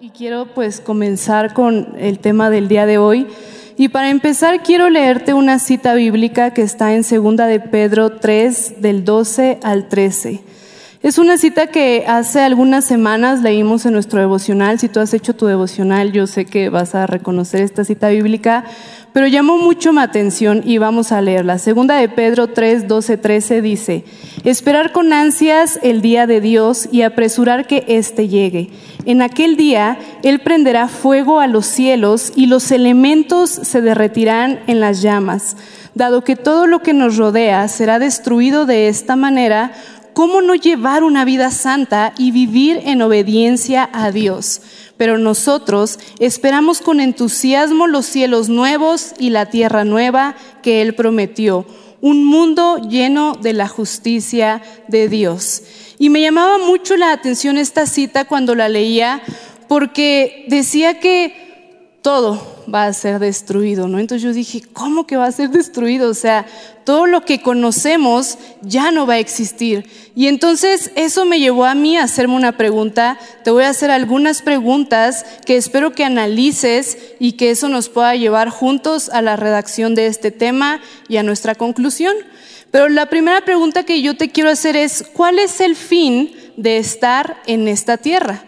Y quiero pues comenzar con el tema del día de hoy. Y para empezar quiero leerte una cita bíblica que está en segunda de Pedro 3 del 12 al 13. Es una cita que hace algunas semanas leímos en nuestro devocional. Si tú has hecho tu devocional, yo sé que vas a reconocer esta cita bíblica, pero llamó mucho mi atención y vamos a leerla. Segunda de Pedro 3, 12, 13 dice, esperar con ansias el día de Dios y apresurar que éste llegue. En aquel día Él prenderá fuego a los cielos y los elementos se derretirán en las llamas. Dado que todo lo que nos rodea será destruido de esta manera, ¿cómo no llevar una vida santa y vivir en obediencia a Dios? Pero nosotros esperamos con entusiasmo los cielos nuevos y la tierra nueva que Él prometió, un mundo lleno de la justicia de Dios. Y me llamaba mucho la atención esta cita cuando la leía, porque decía que todo va a ser destruido, ¿no? Entonces yo dije, ¿cómo que va a ser destruido? O sea, todo lo que conocemos ya no va a existir. Y entonces eso me llevó a mí a hacerme una pregunta. Te voy a hacer algunas preguntas que espero que analices y que eso nos pueda llevar juntos a la redacción de este tema y a nuestra conclusión. Pero la primera pregunta que yo te quiero hacer es, ¿cuál es el fin de estar en esta tierra?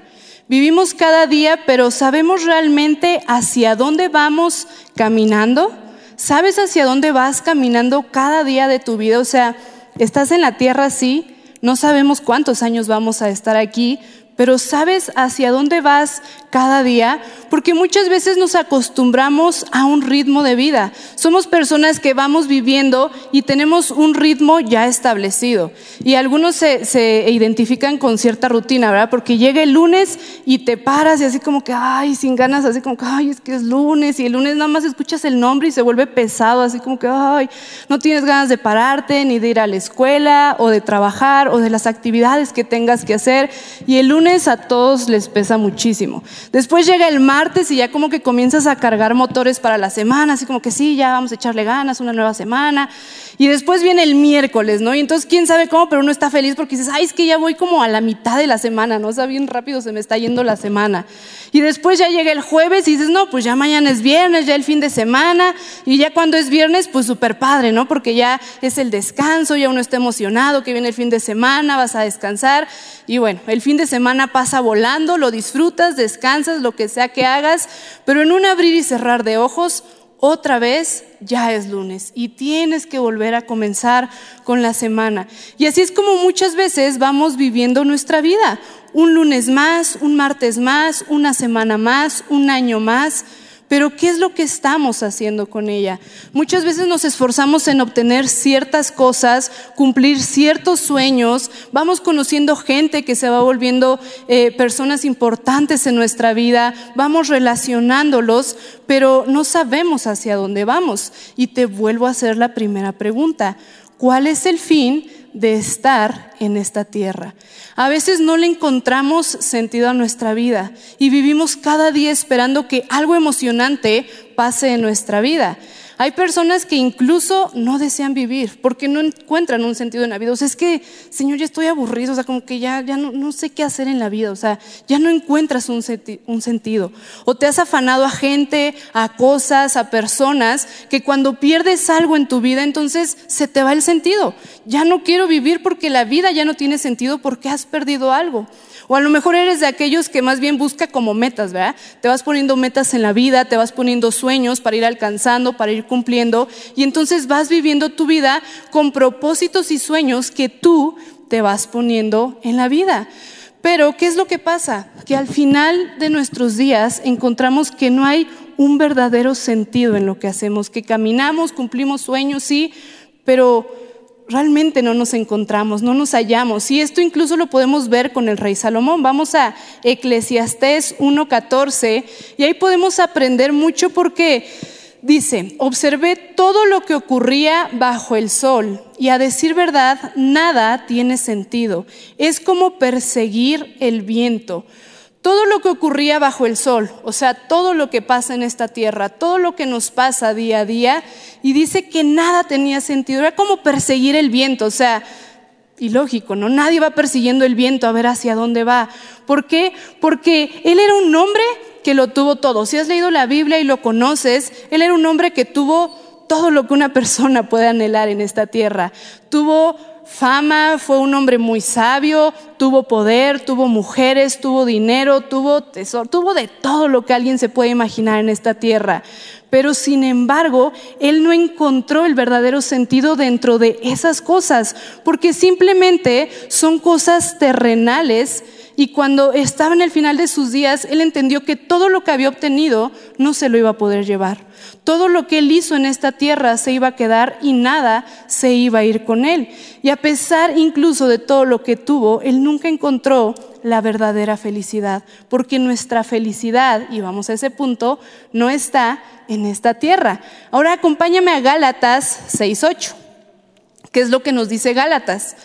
Vivimos cada día, pero ¿sabemos realmente hacia dónde vamos caminando? ¿Sabes hacia dónde vas caminando cada día de tu vida? O sea, estás en la tierra, sí, no sabemos cuántos años vamos a estar aquí, pero ¿sabes hacia dónde vas cada día? Porque muchas veces nos acostumbramos a un ritmo de vida. Somos personas que vamos viviendo y tenemos un ritmo ya establecido. Y algunos se, identifican con cierta rutina, ¿verdad? Porque llega el lunes y te paras y así como que, ay, sin ganas, así como que, ay, es que es lunes. Y el lunes nada más escuchas el nombre y se vuelve pesado, así como que, ay, no tienes ganas de pararte, ni de ir a la escuela, o de trabajar, o de las actividades que tengas que hacer. Y el lunes a todos les pesa muchísimo. Después llega el martes y ya como que comienzas a cargar motores para la semana, así como que sí, ya vamos a echarle ganas, una nueva semana. Y después viene el miércoles, ¿no? Y entonces quién sabe cómo, pero uno está feliz porque dices, ay, es que ya voy como a la mitad de la semana, ¿no? O sea, bien rápido se me está yendo la semana. Y después ya llega el jueves y dices, no, pues ya mañana es viernes, ya el fin de semana. Y ya cuando es viernes, pues súper padre, ¿no? Porque ya es el descanso, ya uno está emocionado que viene el fin de semana, vas a descansar. Y bueno, el fin de semana pasa volando, lo disfrutas, descansas, lo que sea que hagas, pero en un abrir y cerrar de ojos, otra vez ya es lunes y tienes que volver a comenzar con la semana. Y así es como muchas veces vamos viviendo nuestra vida. Un lunes más, un martes más, una semana más, un año más. Pero ¿qué es lo que estamos haciendo con ella? Muchas veces nos esforzamos en obtener ciertas cosas, cumplir ciertos sueños, vamos conociendo gente que se va volviendo eh, personas importantes en nuestra vida, vamos relacionándolos, pero no sabemos hacia dónde vamos. Y te vuelvo a hacer la primera pregunta. ¿Cuál es el fin de estar en esta tierra. A veces no le encontramos sentido a nuestra vida y vivimos cada día esperando que algo emocionante pase en nuestra vida. Hay personas que incluso no desean vivir porque no encuentran un sentido en la vida. O sea, es que, Señor, ya estoy aburrido, o sea, como que ya, ya no, sé qué hacer en la vida, o sea, ya no encuentras un, un sentido. O te has afanado a gente, a cosas, a personas, que cuando pierdes algo en tu vida, entonces se te va el sentido. Ya no quiero vivir porque la vida ya no tiene sentido porque has perdido algo. O a lo mejor eres de aquellos que más bien busca como metas, ¿verdad? Te vas poniendo metas en la vida, te vas poniendo sueños para ir alcanzando, para ir cumpliendo, y entonces vas viviendo tu vida con propósitos y sueños que tú te vas poniendo en la vida. Pero, ¿qué es lo que pasa? Que al final de nuestros días encontramos que no hay un verdadero sentido en lo que hacemos, que caminamos, cumplimos sueños, sí, pero realmente no nos encontramos, no nos hallamos. Y esto incluso lo podemos ver con el rey Salomón. Vamos a Eclesiastés 1.14 y ahí podemos aprender mucho porque dice, observé todo lo que ocurría bajo el sol y a decir verdad, nada tiene sentido. Es como perseguir el viento. Todo lo que ocurría bajo el sol, o sea, todo lo que pasa en esta tierra, todo lo que nos pasa día a día, y dice que nada tenía sentido, era como perseguir el viento, o sea, Y lógico, ¿no? Nadie va persiguiendo el viento a ver hacia dónde va. ¿Por qué? Porque él era un hombre que lo tuvo todo. Si has leído la Biblia y lo conoces, él era un hombre que tuvo todo lo que una persona puede anhelar en esta tierra. Tuvo fama, fue un hombre muy sabio, tuvo poder, tuvo mujeres, tuvo dinero, tuvo tesoro, tuvo de todo lo que alguien se puede imaginar en esta tierra. Pero sin embargo, él no encontró el verdadero sentido dentro de esas cosas, porque simplemente son cosas terrenales y cuando estaba en el final de sus días, él entendió que todo lo que había obtenido no se lo iba a poder llevar. Todo lo que él hizo en esta tierra se iba a quedar y nada se iba a ir con él. Y a pesar incluso de todo lo que tuvo, él nunca encontró la verdadera felicidad, porque nuestra felicidad, y vamos a ese punto, no está en esta tierra. Ahora acompáñame a Gálatas 6.8. ¿Qué es lo que nos dice Gálatas?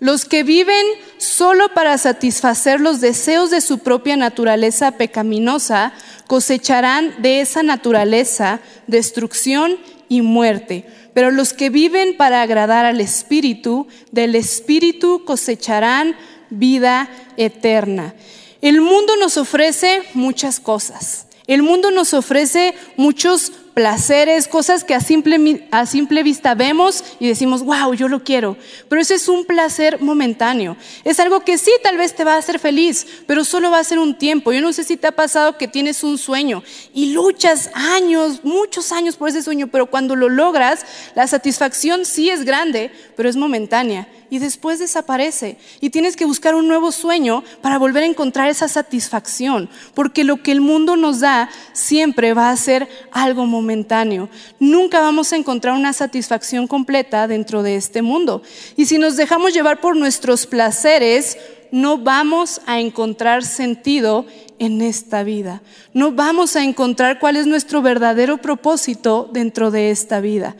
Los que viven solo para satisfacer los deseos de su propia naturaleza pecaminosa cosecharán de esa naturaleza destrucción y muerte. Pero los que viven para agradar al Espíritu, del Espíritu cosecharán vida eterna. El mundo nos ofrece muchas cosas. El mundo nos ofrece muchos placeres, cosas que a simple, a simple vista vemos y decimos, wow, yo lo quiero. Pero ese es un placer momentáneo. Es algo que sí, tal vez te va a hacer feliz, pero solo va a ser un tiempo. Yo no sé si te ha pasado que tienes un sueño y luchas años, muchos años por ese sueño, pero cuando lo logras, la satisfacción sí es grande, pero es momentánea y después desaparece. Y tienes que buscar un nuevo sueño para volver a encontrar esa satisfacción, porque lo que el mundo nos da siempre va a ser algo momentáneo. Nunca vamos a encontrar una satisfacción completa dentro de este mundo. Y si nos dejamos llevar por nuestros placeres, no vamos a encontrar sentido en esta vida. No vamos a encontrar cuál es nuestro verdadero propósito dentro de esta vida.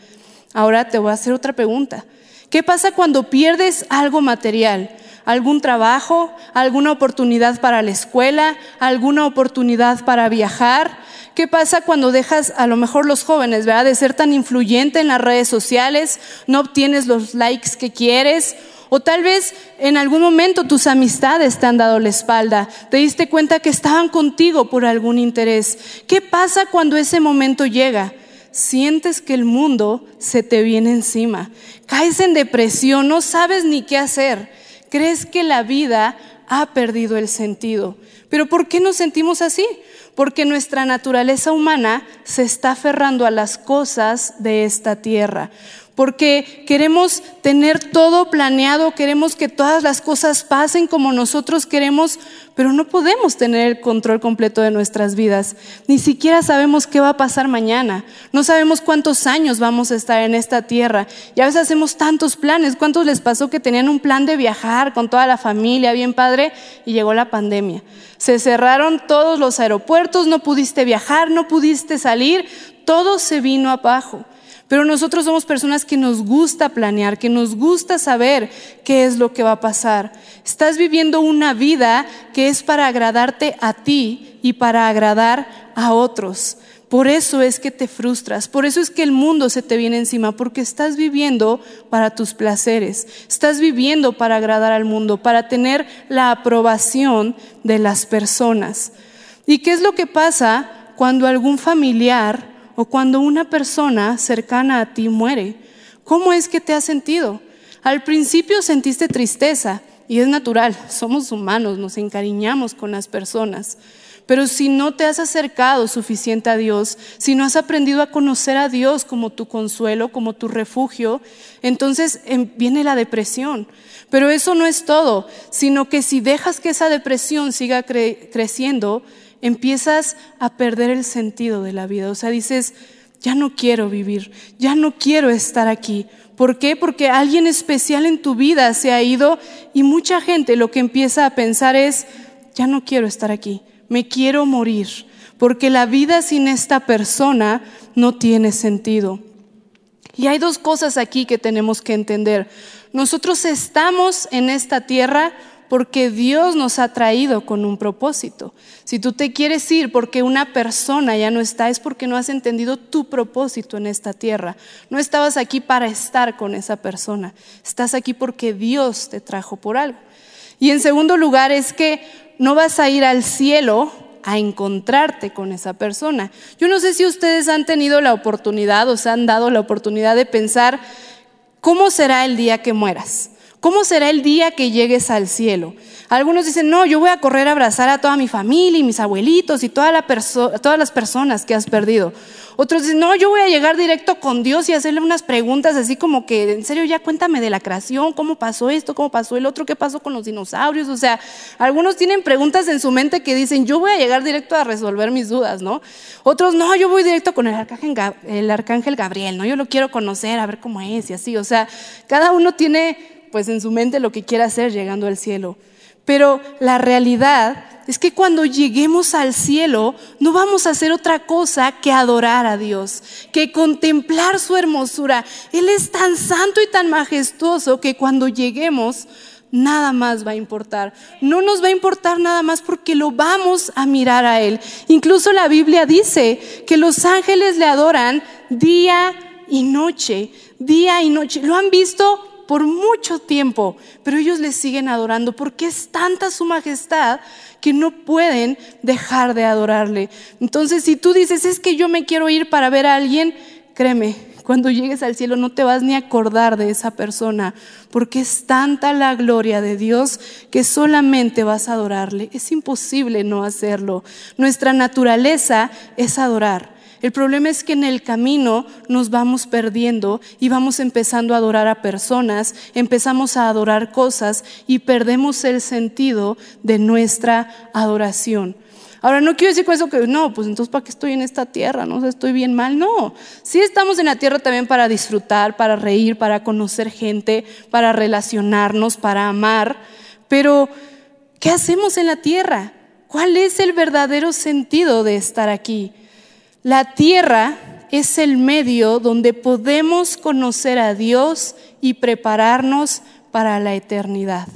Ahora te voy a hacer otra pregunta. ¿Qué pasa cuando pierdes algo material? ¿Algún trabajo? ¿Alguna oportunidad para la escuela? ¿Alguna oportunidad para viajar? ¿Qué pasa cuando dejas a lo mejor los jóvenes, ¿verdad? De ser tan influyente en las redes sociales, no obtienes los likes que quieres o tal vez en algún momento tus amistades te han dado la espalda, te diste cuenta que estaban contigo por algún interés. ¿Qué pasa cuando ese momento llega? Sientes que el mundo se te viene encima. Caes en depresión, no sabes ni qué hacer. Crees que la vida ha perdido el sentido. Pero ¿por qué nos sentimos así? Porque nuestra naturaleza humana se está aferrando a las cosas de esta tierra porque queremos tener todo planeado, queremos que todas las cosas pasen como nosotros queremos, pero no podemos tener el control completo de nuestras vidas. Ni siquiera sabemos qué va a pasar mañana, no sabemos cuántos años vamos a estar en esta tierra. Y a veces hacemos tantos planes. ¿Cuántos les pasó que tenían un plan de viajar con toda la familia, bien padre, y llegó la pandemia? Se cerraron todos los aeropuertos, no pudiste viajar, no pudiste salir, todo se vino abajo. Pero nosotros somos personas que nos gusta planear, que nos gusta saber qué es lo que va a pasar. Estás viviendo una vida que es para agradarte a ti y para agradar a otros. Por eso es que te frustras, por eso es que el mundo se te viene encima, porque estás viviendo para tus placeres, estás viviendo para agradar al mundo, para tener la aprobación de las personas. ¿Y qué es lo que pasa cuando algún familiar o cuando una persona cercana a ti muere. ¿Cómo es que te has sentido? Al principio sentiste tristeza y es natural, somos humanos, nos encariñamos con las personas. Pero si no te has acercado suficiente a Dios, si no has aprendido a conocer a Dios como tu consuelo, como tu refugio, entonces em, viene la depresión. Pero eso no es todo, sino que si dejas que esa depresión siga creciendo, empiezas a perder el sentido de la vida. O sea, dices, ya no quiero vivir, ya no quiero estar aquí. ¿Por qué? Porque alguien especial en tu vida se ha ido y mucha gente lo que empieza a pensar es, ya no quiero estar aquí, me quiero morir, porque la vida sin esta persona no tiene sentido. Y hay dos cosas aquí que tenemos que entender. Nosotros estamos en esta tierra porque Dios nos ha traído con un propósito. Si tú te quieres ir porque una persona ya no está, es porque no has entendido tu propósito en esta tierra. No estabas aquí para estar con esa persona, estás aquí porque Dios te trajo por algo. Y en segundo lugar es que no vas a ir al cielo a encontrarte con esa persona. Yo no sé si ustedes han tenido la oportunidad o se han dado la oportunidad de pensar cómo será el día que mueras. ¿Cómo será el día que llegues al cielo? Algunos dicen, no, yo voy a correr a abrazar a toda mi familia y mis abuelitos y todas las personas que has perdido. Otros dicen, no, yo voy a llegar directo con Dios y hacerle unas preguntas así como que, en serio, ya cuéntame de la creación, cómo pasó esto, cómo pasó el otro, qué pasó con los dinosaurios. O sea, algunos tienen preguntas en su mente que dicen, yo voy a llegar directo a resolver mis dudas, ¿no? Otros, no, yo voy directo con el arcángel, el arcángel Gabriel, ¿no? Yo lo quiero conocer, a ver cómo es y así. O sea, cada uno tiene pues en su mente lo que quiera hacer llegando al cielo. Pero la realidad es que cuando lleguemos al cielo no vamos a hacer otra cosa que adorar a Dios, que contemplar su hermosura. Él es tan santo y tan majestuoso que cuando lleguemos nada más va a importar. No nos va a importar nada más porque lo vamos a mirar a Él. Incluso la Biblia dice que los ángeles le adoran día y noche, día y noche. ¿Lo han visto? Por mucho tiempo, pero ellos le siguen adorando porque es tanta su majestad que no pueden dejar de adorarle. Entonces, si tú dices, es que yo me quiero ir para ver a alguien, créeme, cuando llegues al cielo no te vas ni a acordar de esa persona, porque es tanta la gloria de Dios que solamente vas a adorarle. Es imposible no hacerlo. Nuestra naturaleza es adorar. El problema es que en el camino nos vamos perdiendo y vamos empezando a adorar a personas, empezamos a adorar cosas y perdemos el sentido de nuestra adoración. Ahora, no quiero decir con eso que no, pues entonces ¿para qué estoy en esta tierra? No estoy bien mal. No, sí estamos en la tierra también para disfrutar, para reír, para conocer gente, para relacionarnos, para amar. Pero, ¿qué hacemos en la tierra? ¿Cuál es el verdadero sentido de estar aquí? La tierra es el medio donde podemos conocer a Dios y prepararnos para la eternidad.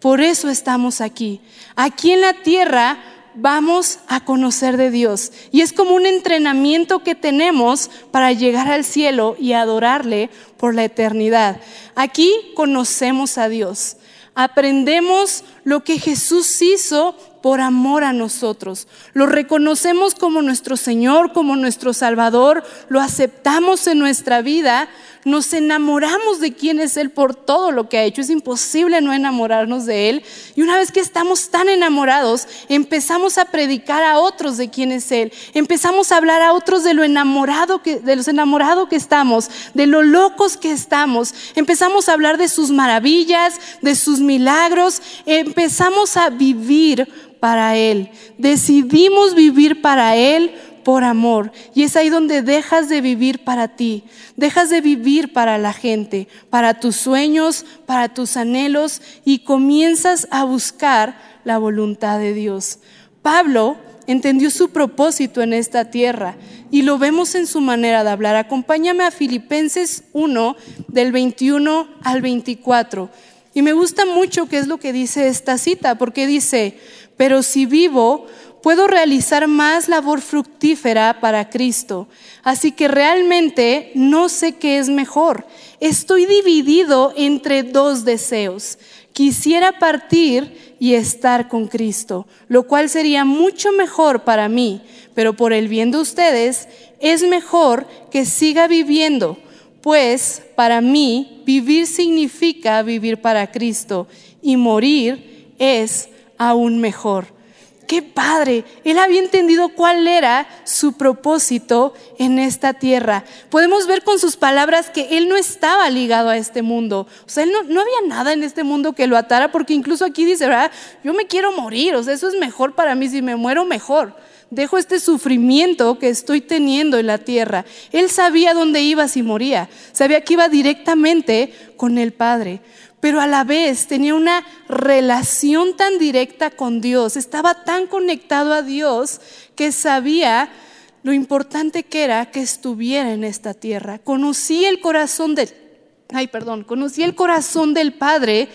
Por eso estamos aquí. Aquí en la tierra vamos a conocer de Dios. Y es como un entrenamiento que tenemos para llegar al cielo y adorarle por la eternidad. Aquí conocemos a Dios. Aprendemos lo que Jesús hizo por amor a nosotros. Lo reconocemos como nuestro Señor, como nuestro Salvador, lo aceptamos en nuestra vida, nos enamoramos de quién es Él por todo lo que ha hecho. Es imposible no enamorarnos de Él. Y una vez que estamos tan enamorados, empezamos a predicar a otros de quién es Él. Empezamos a hablar a otros de lo enamorado que, de los enamorados que estamos, de lo locos que estamos. Empezamos a hablar de sus maravillas, de sus milagros. Empezamos a vivir para Él. Decidimos vivir para Él por amor. Y es ahí donde dejas de vivir para ti, dejas de vivir para la gente, para tus sueños, para tus anhelos y comienzas a buscar la voluntad de Dios. Pablo entendió su propósito en esta tierra y lo vemos en su manera de hablar. Acompáñame a Filipenses 1 del 21 al 24. Y me gusta mucho qué es lo que dice esta cita, porque dice, pero si vivo, puedo realizar más labor fructífera para Cristo. Así que realmente no sé qué es mejor. Estoy dividido entre dos deseos. Quisiera partir y estar con Cristo, lo cual sería mucho mejor para mí, pero por el bien de ustedes es mejor que siga viviendo, pues para mí vivir significa vivir para Cristo y morir es aún mejor. Qué padre, él había entendido cuál era su propósito en esta tierra. Podemos ver con sus palabras que él no estaba ligado a este mundo. O sea, él no, no había nada en este mundo que lo atara, porque incluso aquí dice, ¿verdad? Yo me quiero morir, o sea, eso es mejor para mí, si me muero mejor. Dejo este sufrimiento que estoy teniendo en la tierra. Él sabía dónde iba si moría, sabía que iba directamente con el Padre pero a la vez tenía una relación tan directa con Dios, estaba tan conectado a Dios que sabía lo importante que era que estuviera en esta tierra. Conocí el corazón del, ay, perdón, conocí el corazón del Padre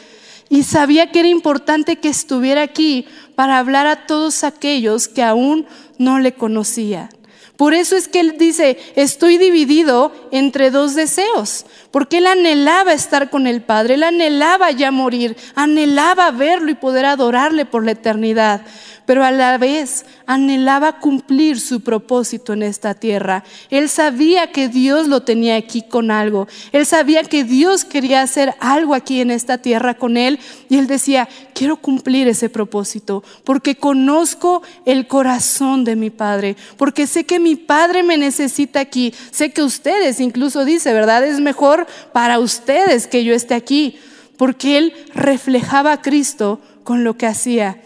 Y sabía que era importante que estuviera aquí para hablar a todos aquellos que aún no le conocían. Por eso es que él dice, estoy dividido entre dos deseos, porque él anhelaba estar con el Padre, él anhelaba ya morir, anhelaba verlo y poder adorarle por la eternidad pero a la vez anhelaba cumplir su propósito en esta tierra. Él sabía que Dios lo tenía aquí con algo. Él sabía que Dios quería hacer algo aquí en esta tierra con él. Y él decía, quiero cumplir ese propósito porque conozco el corazón de mi Padre, porque sé que mi Padre me necesita aquí. Sé que ustedes, incluso dice, ¿verdad? Es mejor para ustedes que yo esté aquí, porque él reflejaba a Cristo con lo que hacía.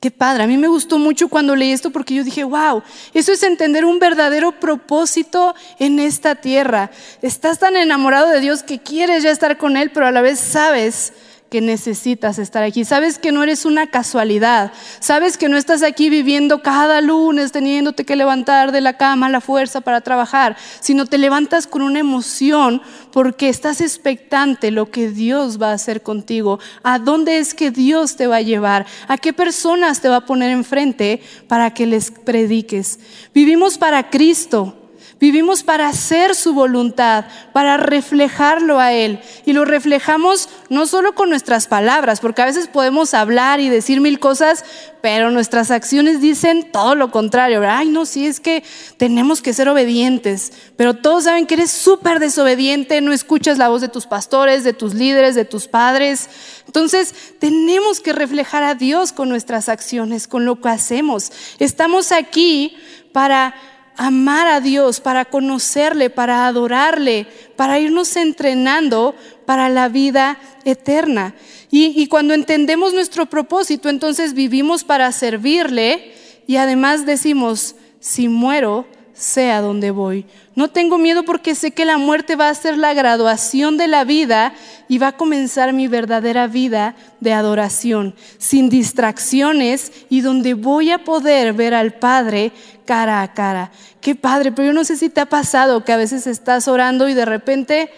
Qué padre, a mí me gustó mucho cuando leí esto porque yo dije, wow, eso es entender un verdadero propósito en esta tierra. Estás tan enamorado de Dios que quieres ya estar con Él, pero a la vez sabes que necesitas estar aquí. Sabes que no eres una casualidad. Sabes que no estás aquí viviendo cada lunes teniéndote que levantar de la cama la fuerza para trabajar, sino te levantas con una emoción porque estás expectante lo que Dios va a hacer contigo. ¿A dónde es que Dios te va a llevar? ¿A qué personas te va a poner enfrente para que les prediques? Vivimos para Cristo. Vivimos para hacer su voluntad, para reflejarlo a Él. Y lo reflejamos no solo con nuestras palabras, porque a veces podemos hablar y decir mil cosas, pero nuestras acciones dicen todo lo contrario. Ay, no, sí es que tenemos que ser obedientes, pero todos saben que eres súper desobediente, no escuchas la voz de tus pastores, de tus líderes, de tus padres. Entonces, tenemos que reflejar a Dios con nuestras acciones, con lo que hacemos. Estamos aquí para amar a Dios, para conocerle, para adorarle, para irnos entrenando para la vida eterna. Y, cuando entendemos nuestro propósito, entonces vivimos para servirle y además decimos, si muero, sé a voy. No tengo miedo porque sé que la muerte va a ser la graduación de la vida y va a comenzar mi verdadera vida de adoración, sin distracciones y donde voy a poder ver al Padre cara a cara. Qué padre, pero yo no sé si te ha pasado que a veces estás orando y de repente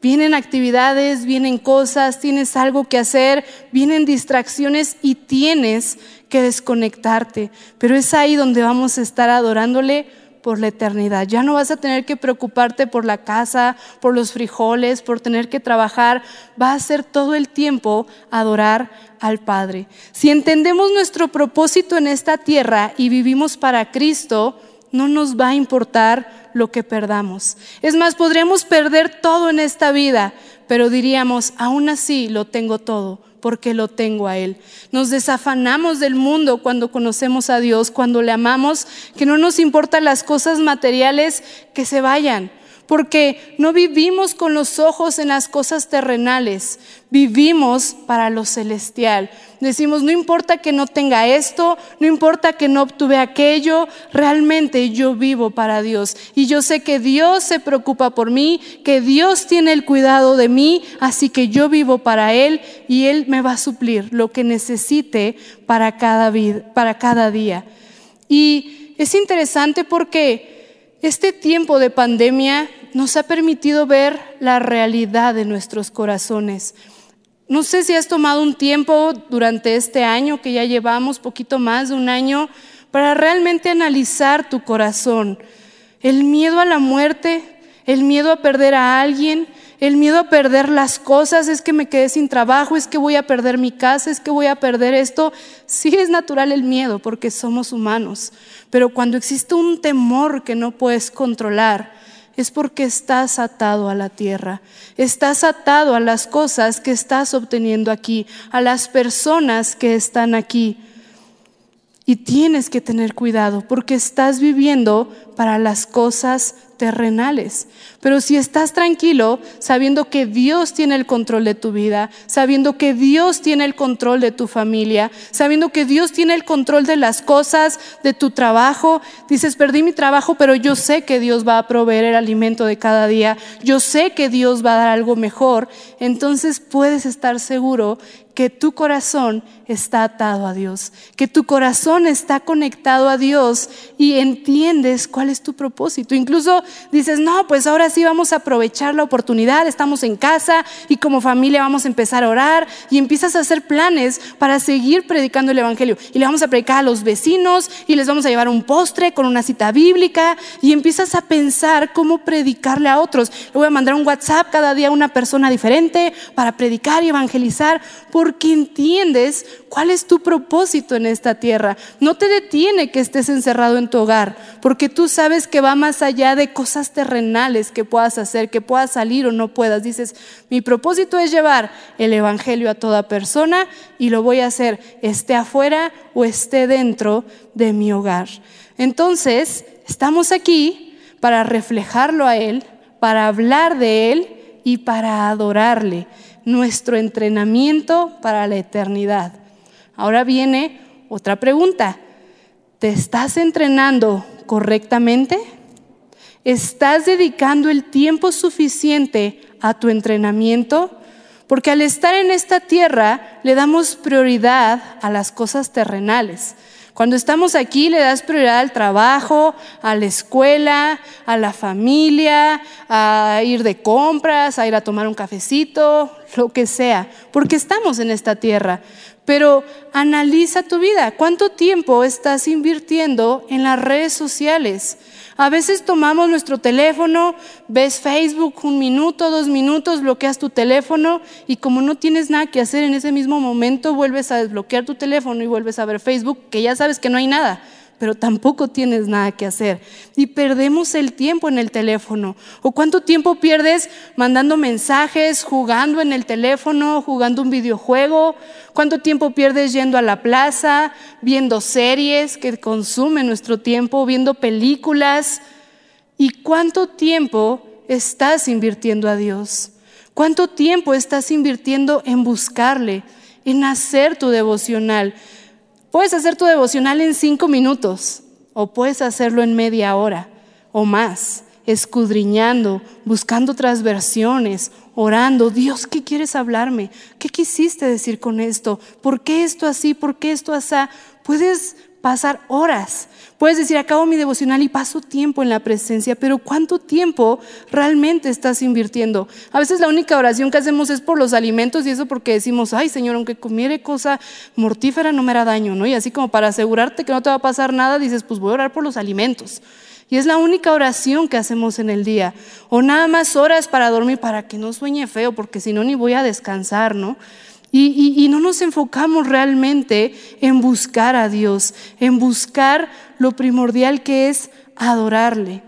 vienen actividades, vienen cosas, tienes algo que hacer, vienen distracciones y tienes que desconectarte. Pero es ahí donde vamos a estar adorándole por la eternidad. Ya no vas a tener que preocuparte por la casa, por los frijoles, por tener que trabajar. Va a ser todo el tiempo adorar al Padre. Si entendemos nuestro propósito en esta tierra y vivimos para Cristo, no nos va a importar lo que perdamos. Es más, podríamos perder todo en esta vida, pero diríamos, aún así lo tengo todo, porque lo tengo a Él. Nos desafanamos del mundo cuando conocemos a Dios, cuando le amamos, que no nos importan las cosas materiales que se vayan porque no vivimos con los ojos en las cosas terrenales, vivimos para lo celestial. Decimos, no importa que no tenga esto, no importa que no obtuve aquello, realmente yo vivo para Dios. Y yo sé que Dios se preocupa por mí, que Dios tiene el cuidado de mí, así que yo vivo para Él y Él me va a suplir lo que necesite para cada, vida, para cada día. Y es interesante porque este tiempo de pandemia nos ha permitido ver la realidad de nuestros corazones. No sé si has tomado un tiempo durante este año que ya llevamos, poquito más de un año, para realmente analizar tu corazón. El miedo a la muerte, el miedo a perder a alguien, el miedo a perder las cosas, es que me quedé sin trabajo, es que voy a perder mi casa, es que voy a perder esto. Sí es natural el miedo porque somos humanos, pero cuando existe un temor que no puedes controlar, es porque estás atado a la tierra, estás atado a las cosas que estás obteniendo aquí, a las personas que están aquí. Y tienes que tener cuidado porque estás viviendo para las cosas terrenales. Pero si estás tranquilo, sabiendo que Dios tiene el control de tu vida, sabiendo que Dios tiene el control de tu familia, sabiendo que Dios tiene el control de las cosas, de tu trabajo, dices, perdí mi trabajo, pero yo sé que Dios va a proveer el alimento de cada día, yo sé que Dios va a dar algo mejor, entonces puedes estar seguro que tu corazón está atado a Dios, que tu corazón está conectado a Dios y entiendes cuál es tu propósito. Incluso dices, no, pues ahora sí vamos a aprovechar la oportunidad, estamos en casa y como familia vamos a empezar a orar y empiezas a hacer planes para seguir predicando el Evangelio. Y le vamos a predicar a los vecinos y les vamos a llevar un postre con una cita bíblica y empiezas a pensar cómo predicarle a otros. Le voy a mandar un WhatsApp cada día a una persona diferente para predicar y evangelizar porque entiendes cuál es tu propósito en esta tierra. No te detiene que estés encerrado en tu hogar, porque tú sabes que va más allá de cosas terrenales que puedas hacer, que puedas salir o no puedas. Dices, mi propósito es llevar el Evangelio a toda persona y lo voy a hacer, esté afuera o esté dentro de mi hogar. Entonces, estamos aquí para reflejarlo a Él, para hablar de Él y para adorarle nuestro entrenamiento para la eternidad. Ahora viene otra pregunta. ¿Te estás entrenando correctamente? ¿Estás dedicando el tiempo suficiente a tu entrenamiento? Porque al estar en esta tierra le damos prioridad a las cosas terrenales. Cuando estamos aquí le das prioridad al trabajo, a la escuela, a la familia, a ir de compras, a ir a tomar un cafecito, lo que sea, porque estamos en esta tierra. Pero analiza tu vida. ¿Cuánto tiempo estás invirtiendo en las redes sociales? A veces tomamos nuestro teléfono, ves Facebook un minuto, dos minutos, bloqueas tu teléfono y como no tienes nada que hacer en ese mismo momento, vuelves a desbloquear tu teléfono y vuelves a ver Facebook, que ya sabes que no hay nada pero tampoco tienes nada que hacer. Y perdemos el tiempo en el teléfono. ¿O cuánto tiempo pierdes mandando mensajes, jugando en el teléfono, jugando un videojuego? ¿Cuánto tiempo pierdes yendo a la plaza, viendo series que consumen nuestro tiempo, viendo películas? ¿Y cuánto tiempo estás invirtiendo a Dios? ¿Cuánto tiempo estás invirtiendo en buscarle, en hacer tu devocional? Puedes hacer tu devocional en cinco minutos o puedes hacerlo en media hora o más, escudriñando, buscando otras versiones, orando. Dios, ¿qué quieres hablarme? ¿Qué quisiste decir con esto? ¿Por qué esto así? ¿Por qué esto así? Puedes pasar horas. Puedes decir, acabo mi devocional y paso tiempo en la presencia, pero ¿cuánto tiempo realmente estás invirtiendo? A veces la única oración que hacemos es por los alimentos y eso porque decimos, ay Señor, aunque comiere cosa mortífera no me hará daño, ¿no? Y así como para asegurarte que no te va a pasar nada, dices, pues voy a orar por los alimentos. Y es la única oración que hacemos en el día. O nada más horas para dormir, para que no sueñe feo, porque si no ni voy a descansar, ¿no? Y, no nos enfocamos realmente en buscar a Dios, en buscar lo primordial que es adorarle.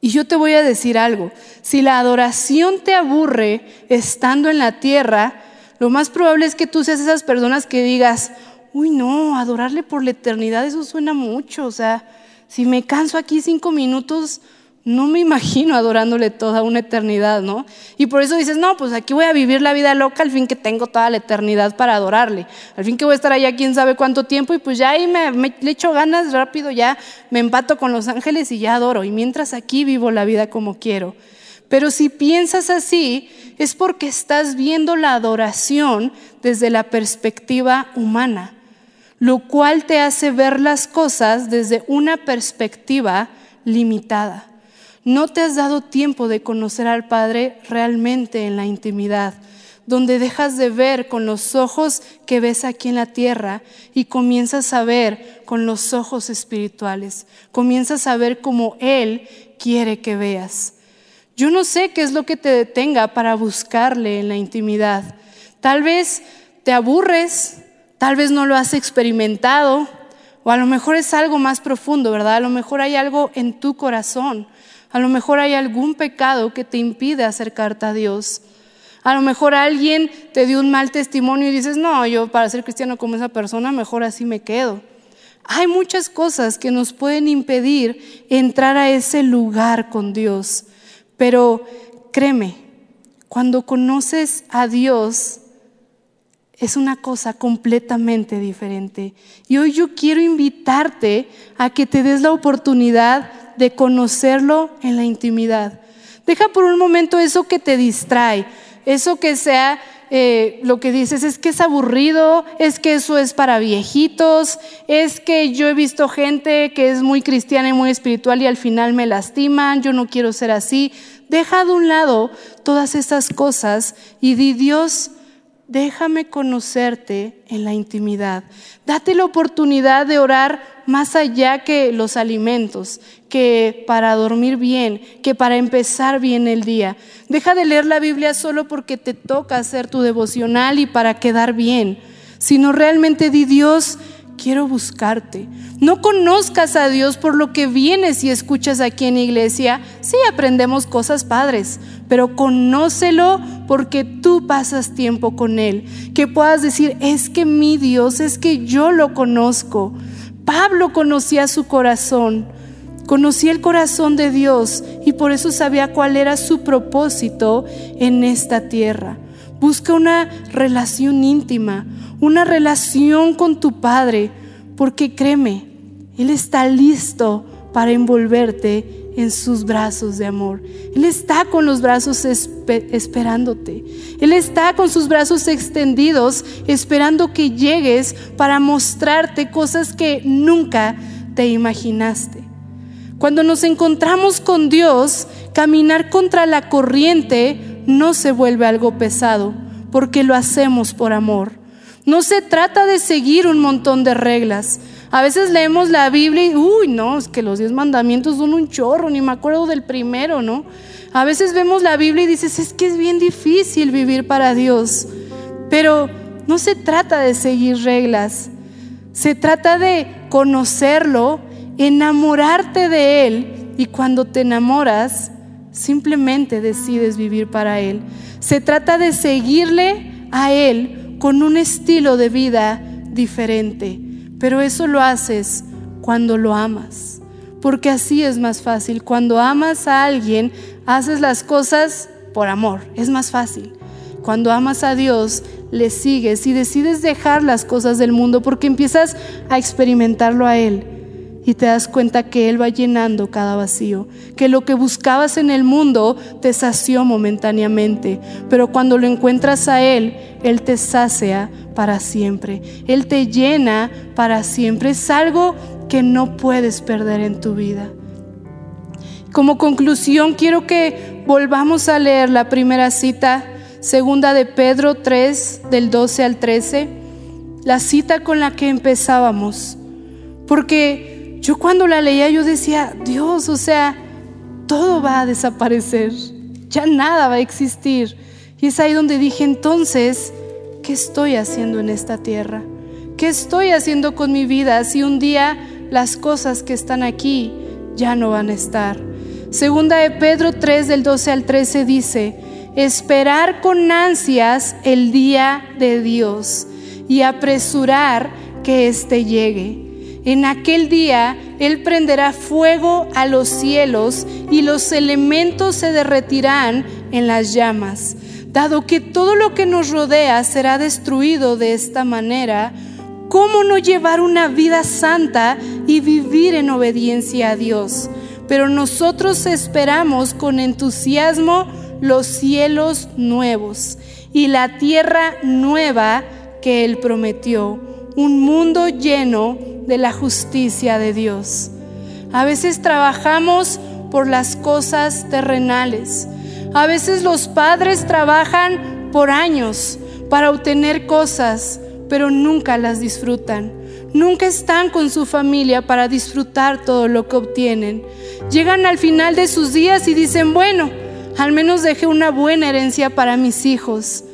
Y yo te voy a decir algo, si la adoración te aburre estando en la tierra, lo más probable es que tú seas esas personas que digas, uy no, adorarle por la eternidad, eso suena mucho, o sea, si me canso aquí cinco minutos, no me imagino adorándole toda una eternidad, ¿no? Y por eso dices, no, pues aquí voy a vivir la vida loca al fin que tengo toda la eternidad para adorarle. Al fin que voy a estar allá quién sabe cuánto tiempo y pues ya ahí me, le echo ganas rápido, ya me empato con los ángeles y ya adoro. Y mientras aquí vivo la vida como quiero. Pero si piensas así, es porque estás viendo la adoración desde la perspectiva humana, lo cual te hace ver las cosas desde una perspectiva limitada. No te has dado tiempo de conocer al Padre realmente en la intimidad, donde dejas de ver con los ojos que ves aquí en la tierra y comienzas a ver con los ojos espirituales. Comienzas a ver como Él quiere que veas. Yo no sé qué es lo que te detenga para buscarle en la intimidad. Tal vez te aburres, tal vez no lo has experimentado, o a lo mejor es algo más profundo, ¿verdad? A lo mejor hay algo en tu corazón a lo mejor hay algún pecado que te impide acercarte a Dios. A lo mejor alguien te dio un mal testimonio y dices, no, yo para ser cristiano como esa persona, mejor así me quedo. Hay muchas cosas que nos pueden impedir entrar a ese lugar con Dios. Pero créeme, cuando conoces a Dios, es una cosa completamente diferente. Y hoy yo quiero invitarte a que te des la oportunidad de conocerlo en la intimidad. Deja por un momento eso que te distrae, eso que sea eh, lo que dices es que es aburrido, es que eso es para viejitos, es que yo he visto gente que es muy cristiana y muy espiritual y al final me lastiman, yo no quiero ser así. Deja de un lado todas esas cosas y di Dios, déjame conocerte en la intimidad. Date la oportunidad de orar más allá que los alimentos, que para dormir bien, que para empezar bien el día. Deja de leer la Biblia solo porque te toca hacer tu devocional y para quedar bien, sino realmente di Dios, quiero buscarte. No conozcas a Dios por lo que vienes y escuchas aquí en iglesia. Sí aprendemos cosas padres, pero conócelo porque tú pasas tiempo con Él. Que puedas decir, es que mi Dios, es que yo lo conozco. Pablo conocía su corazón, conocía el corazón de Dios y por eso sabía cuál era su propósito en esta tierra. Busca una relación íntima, una relación con tu Padre, porque créeme, Él está listo para envolverte en sus brazos de amor. Él está con los brazos esperándote. Él está con sus brazos extendidos esperando que llegues para mostrarte cosas que nunca te imaginaste. Cuando nos encontramos con Dios, caminar contra la corriente no se vuelve algo pesado, porque lo hacemos por amor. No se trata de seguir un montón de reglas, a veces leemos la Biblia y, uy, no, es que los diez mandamientos son un chorro, ni me acuerdo del primero, ¿no? A veces vemos la Biblia y dices, es que es bien difícil vivir para Dios. Pero no se trata de seguir reglas, se trata de conocerlo, enamorarte de Él y cuando te enamoras, simplemente decides vivir para Él. Se trata de seguirle a Él con un estilo de vida diferente. Pero eso lo haces cuando lo amas, porque así es más fácil. Cuando amas a alguien, haces las cosas por amor, es más fácil. Cuando amas a Dios, le sigues y decides dejar las cosas del mundo porque empiezas a experimentarlo a Él y te das cuenta que Él va llenando cada vacío, que lo que buscabas en el mundo te sació momentáneamente, pero cuando lo encuentras a Él, Él te sacia para siempre, Él te llena para siempre, es algo que no puedes perder en tu vida. Como conclusión, quiero que volvamos a leer la primera cita, segunda de Pedro 3, del 12 al 13, la cita con la que empezábamos, porque yo cuando la leía yo decía, Dios, o sea, todo va a desaparecer, ya nada va a existir. Y es ahí donde dije, entonces, ¿qué estoy haciendo en esta tierra? ¿Qué estoy haciendo con mi vida si un día las cosas que están aquí ya no van a estar? Segunda de Pedro 3 del 12 al 13 dice, esperar con ansias el día de Dios y apresurar que éste llegue en aquel día Él prenderá fuego a los cielos y los elementos se derretirán en las llamas. Dado que todo lo que nos rodea será destruido de esta manera, ¿cómo no llevar una vida santa y vivir en obediencia a Dios? Pero nosotros esperamos con entusiasmo los cielos nuevos y la tierra nueva que Él prometió, un mundo lleno de la justicia de Dios. A veces trabajamos por las cosas terrenales. A veces los padres trabajan por años para obtener cosas, pero nunca las disfrutan. Nunca están con su familia para disfrutar todo lo que obtienen. Llegan al final de sus días y dicen, bueno, al menos dejé una buena herencia para mis hijos.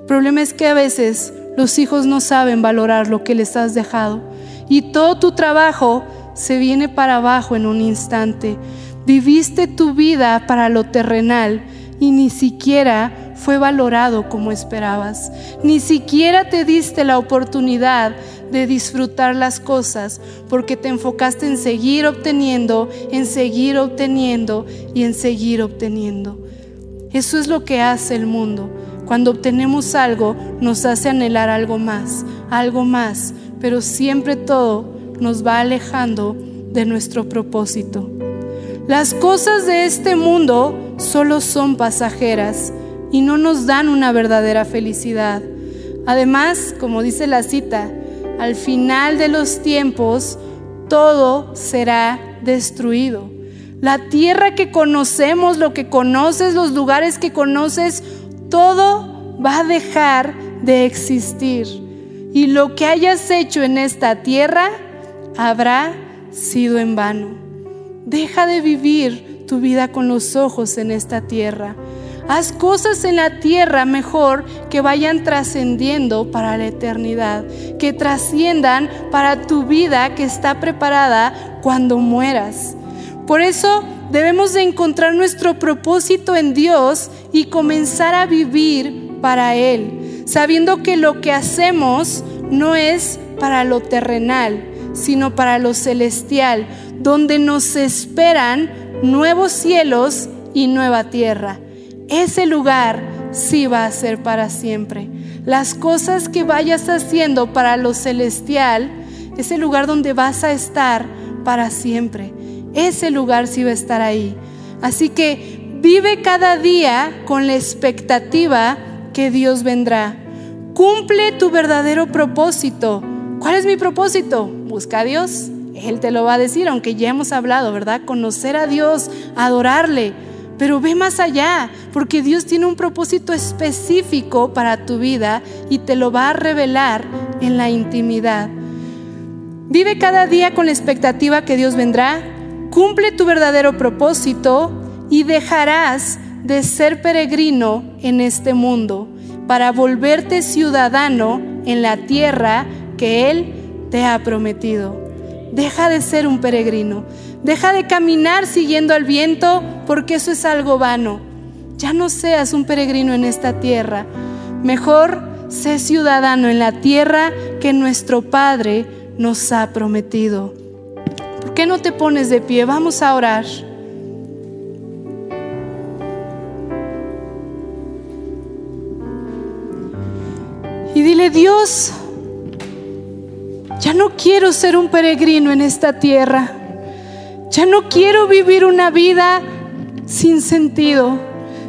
El problema es que a veces los hijos no saben valorar lo que les has dejado y todo tu trabajo se viene para abajo en un instante. Viviste tu vida para lo terrenal y ni siquiera fue valorado como esperabas. Ni siquiera te diste la oportunidad de disfrutar las cosas porque te enfocaste en seguir obteniendo, en seguir obteniendo y en seguir obteniendo. Eso es lo que hace el mundo. Cuando obtenemos algo, nos hace anhelar algo más, algo más, pero siempre todo nos va alejando de nuestro propósito. Las cosas de este mundo solo son pasajeras, y no nos dan una verdadera felicidad. Además, como dice la cita, al final de los tiempos todo será destruido. La tierra que conocemos, lo que conoces, los lugares que conoces, todo va a dejar de existir. Y lo que hayas hecho en esta tierra habrá sido en vano. Deja de vivir tu vida con los ojos en esta tierra. Haz cosas en la tierra mejor que vayan trascendiendo para la eternidad, que trasciendan para tu vida que está preparada cuando mueras. Por eso debemos de encontrar nuestro propósito en Dios y comenzar a vivir para Él, sabiendo que lo que hacemos no es para lo terrenal, sino para lo celestial, donde nos esperan nuevos cielos y nueva tierra ese lugar sí va a ser para siempre. Las cosas que vayas haciendo para lo celestial, ese lugar donde vas a estar para siempre, ese lugar sí va a estar ahí. Así que vive cada día con la expectativa que Dios vendrá. Cumple tu verdadero propósito. ¿Cuál es mi propósito? Busca a Dios. Él te lo va a decir, aunque ya hemos hablado, ¿verdad? Conocer a Dios, adorarle pero ve más allá, porque Dios tiene un propósito específico para tu vida y te lo va a revelar en la intimidad. Vive cada día con la expectativa que Dios vendrá, cumple tu verdadero propósito y dejarás de ser peregrino en este mundo para volverte ciudadano en la tierra que Él te ha prometido. Deja de ser un peregrino. Deja de caminar siguiendo al viento porque eso es algo vano. Ya no seas un peregrino en esta tierra. Mejor sé ciudadano en la tierra que nuestro Padre nos ha prometido. ¿Por qué no te pones de pie? Vamos a orar. Y dile, Dios, ya no quiero ser un peregrino en esta tierra. Ya no quiero vivir una vida sin sentido.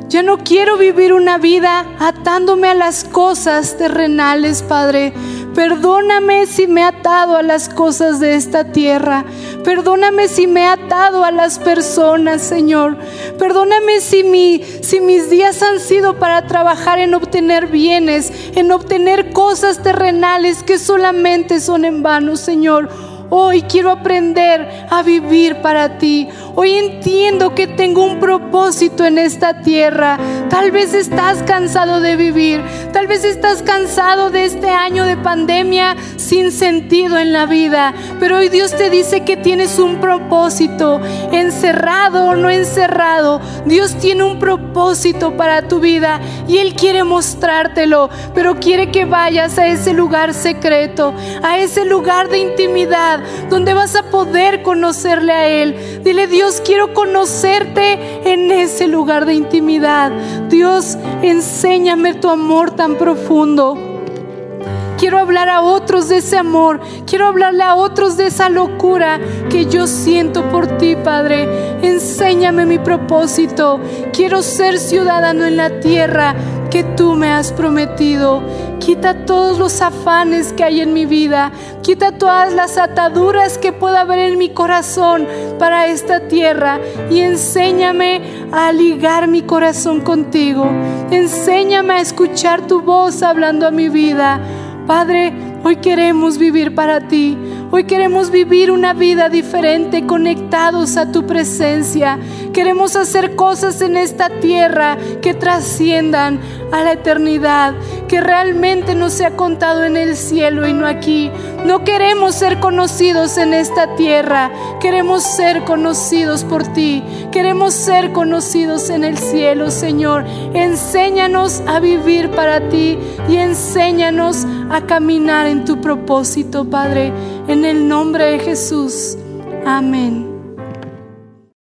Ya no quiero vivir una vida atándome a las cosas terrenales, Padre. Perdóname si me he atado a las cosas de esta tierra. Perdóname si me he atado a las personas, Señor. Perdóname si, mi, si mis días han sido para trabajar en obtener bienes, en obtener cosas terrenales que solamente son en vano, Señor. Hoy quiero aprender a vivir para ti. Hoy entiendo que tengo un propósito en esta tierra. Tal vez estás cansado de vivir. Tal vez estás cansado de este año de pandemia sin sentido en la vida. Pero hoy Dios te dice que tienes un propósito. Encerrado o no encerrado. Dios tiene un propósito para tu vida. Y Él quiere mostrártelo. Pero quiere que vayas a ese lugar secreto. A ese lugar de intimidad donde vas a poder conocerle a Él. Dile, Dios, quiero conocerte en ese lugar de intimidad. Dios, enséñame tu amor tan profundo. Quiero hablar a otros de ese amor. Quiero hablarle a otros de esa locura que yo siento por ti, Padre. Enséñame mi propósito. Quiero ser ciudadano en la tierra que tú me has prometido. Quita todos los afanes que hay en mi vida. Quita todas las ataduras que pueda haber en mi corazón para esta tierra. Y enséñame a ligar mi corazón contigo. Enséñame a escuchar tu voz hablando a mi vida. Padre, hoy queremos vivir para ti. Hoy queremos vivir una vida diferente, conectados a tu presencia. Queremos hacer cosas en esta tierra que trasciendan a la eternidad, que realmente nos sea contado en el cielo y no aquí. No queremos ser conocidos en esta tierra, queremos ser conocidos por ti. Queremos ser conocidos en el cielo, Señor. Enséñanos a vivir para ti y enséñanos a caminar en tu propósito, Padre. En el nombre de Jesús. Amén.